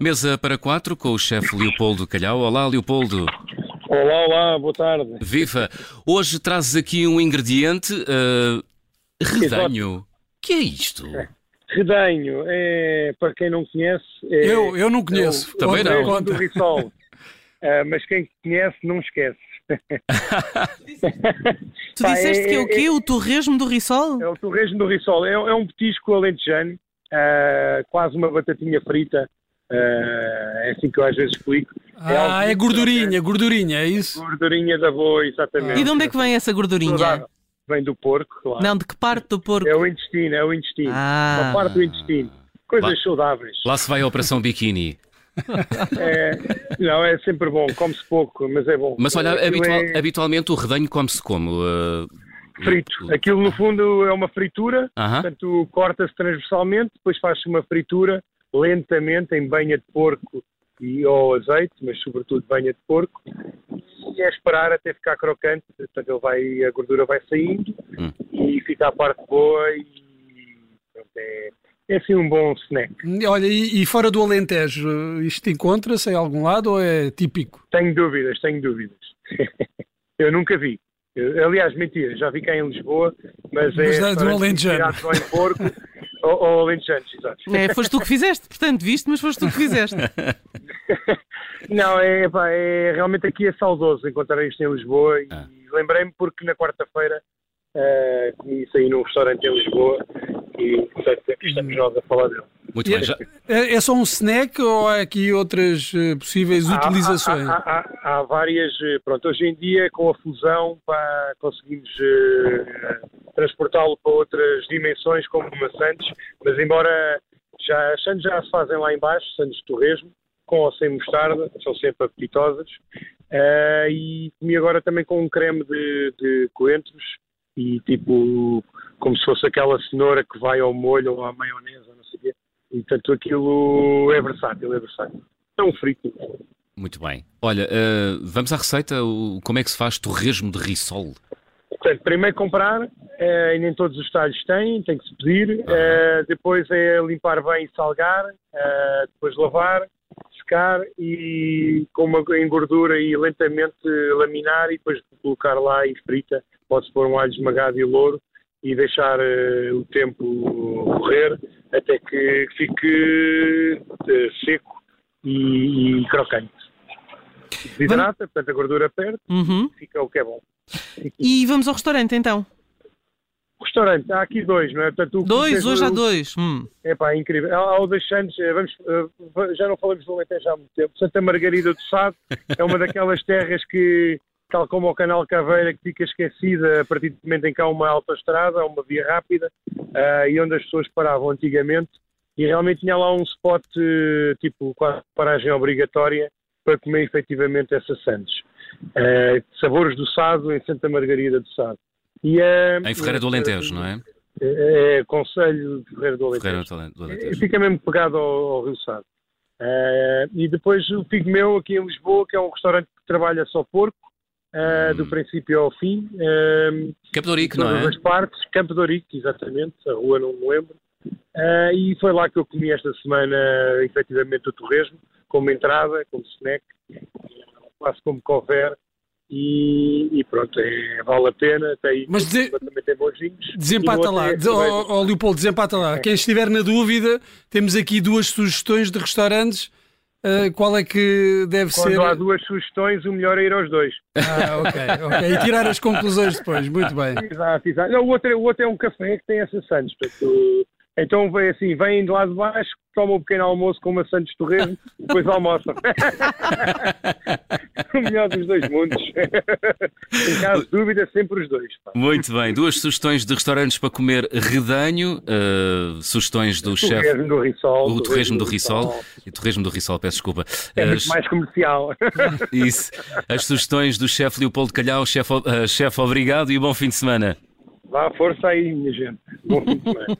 Mesa para quatro com o chefe Leopoldo Calhau. Olá, Leopoldo. Olá, olá, boa tarde. Viva! Hoje trazes aqui um ingrediente uh, redanho. que é isto? Redanho, é, para quem não conhece. É, eu, eu não conheço. É o, Também o não. do Rissol. uh, mas quem conhece, não esquece. Tu disseste é- que é o é- quê? O torresmo do Rissol? É o torresmo do Rissol. É, é um petisco alentejano, uh, quase uma batatinha frita. Uh, é assim que eu às vezes explico. Ah, algo é gordurinha, gordurinha, é isso? Gordurinha da boa, exatamente. E de onde é que vem essa gordurinha? Saudável. Vem do porco, claro. Não, de que parte do porco? É o intestino, é o intestino. Ah. Uma parte do intestino. Coisas Lá- saudáveis. Lá se vai a Operação Biquíni. É, não, é sempre bom, come-se pouco, mas é bom. Mas olha, habitual- é habitualmente o redanho come-se como? Uh, frito. Aquilo no fundo é uma fritura, Aham. portanto corta-se transversalmente, depois faz-se uma fritura lentamente em banha de porco e ou azeite, mas sobretudo banha de porco. E é esperar até ficar crocante, portanto ele vai, a gordura vai saindo Hum. e fica a parte boa e pronto, é, é assim um bom snack. Olha, e, e fora do Alentejo, isto encontra-se em algum lado ou é típico? Tenho dúvidas, tenho dúvidas. eu nunca vi. Eu- aliás, mentira, já vi cá em Lisboa, mas, Mas é do porco ou, ou alentejanos, exato. É, foste tu que fizeste, portanto, viste, mas foste tu que fizeste. Não, é, pá, é realmente aqui é saudoso encontrar isto em Lisboa e Ah. lembrei-me porque na quarta-feira eh, comi isso aí num restaurante em Lisboa e portanto é que estamos nós a falar dele. muito bem. Já, É, é só um snack ou há aqui outras eh, possíveis Há- utilizações? Há, há- há- há várias, eh, pronto, hoje em dia com a fusão pá, conseguimos eh, transportá-lo para outras dimensões como uma Santos, mas embora já, as Santos já se fazem lá em baixo, Santos de Torresmo, com ou sem mostarda, são sempre apetitosas, Eh, e comi agora também com um creme de, de coentros e tipo, como se fosse aquela cenoura que vai ao molho ou à maionese, não sei o quê, e portanto aquilo é versátil, é versátil. É um frito. muito bem. Olha, uh, vamos à receita. O- como é que se faz torresmo de rissol? Portanto, primeiro comprar, eh, e nem todos os talhos têm, tem que se pedir. Eh, depois é limpar bem e salgar, eh, depois lavar, secar e com uma em gordura e lentamente laminar e depois colocar lá em frita. Pode-se pôr um alho esmagado e louro e deixar o tempo correr até que fique seco e, e crocante. Desidrata, portanto a gordura perde, Uhum. fica o que é bom. E vamos ao restaurante então. Restaurante, há aqui dois, não é? Portanto, Dois, hoje há dois. Hum. É pá, incrível. Há, há o das Santos, eh, vamos, eh, já não falamos do Alentejo há muito tempo. Santa Margarida do Sado é uma daquelas terras que, tal como o Canal Caveira, que fica esquecida a partir do momento em que há uma autoestrada, uma via rápida, ah, e onde as pessoas paravam antigamente. E realmente tinha lá um spot, tipo, quase paragem obrigatória, para comer efetivamente essa Santos. Eh, sabores do Sado em Santa Margarida do Sado. E, eh, Em Ferreira do Alentejo, não é? É, é Conselho de Ferreira do Alentejo. Ferreira do Ale- do Alentejo. Fica mesmo pegado ao, ao Rio Sado. Eh, e depois o Figo Meu, aqui em Lisboa, que é um restaurante que trabalha só porco, eh, do princípio ao fim. eh, Campo de Ourique, todas não é? as partes. Campo de Ourique, exatamente. A rua não me lembro. Eh, e foi lá que eu comi esta semana, efetivamente, o torresmo, como entrada, como snack, quase como couver. E, e pronto, é, vale a pena. Tem, Mas dizer- também tem bons vinhos. Desempata lá. é De-. Ó ó, Leopoldo, desempata lá. Quem estiver na dúvida, temos aqui duas sugestões de restaurantes. Ah, qual é que deve Quando ser? há duas sugestões, o melhor é ir aos dois. Ah, ok, ok. E tirar as conclusões depois. Muito bem. Exato, exato. Não, o, outro, é- o outro é um café que tem essa Santos. Portanto, então vem assim, vêm de lá de baixo, tomam um pequeno almoço com uma Santos Torresmo, depois almoçam. o melhor dos dois mundos. em caso de dúvida, sempre os dois. pá. Muito bem. Duas sugestões de restaurantes para comer redanho. uh, sugestões do chefe. Torresmo do Rissol. O torresmo do Rissol. E torresmo do Rissol, peço desculpa. É muito As- mais comercial. Isso. As sugestões do chefe Leopoldo Calhau. Chefe, uh, chefe, obrigado e bom fim de semana. Vá, força aí, minha gente. Bom fim de semana.